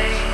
say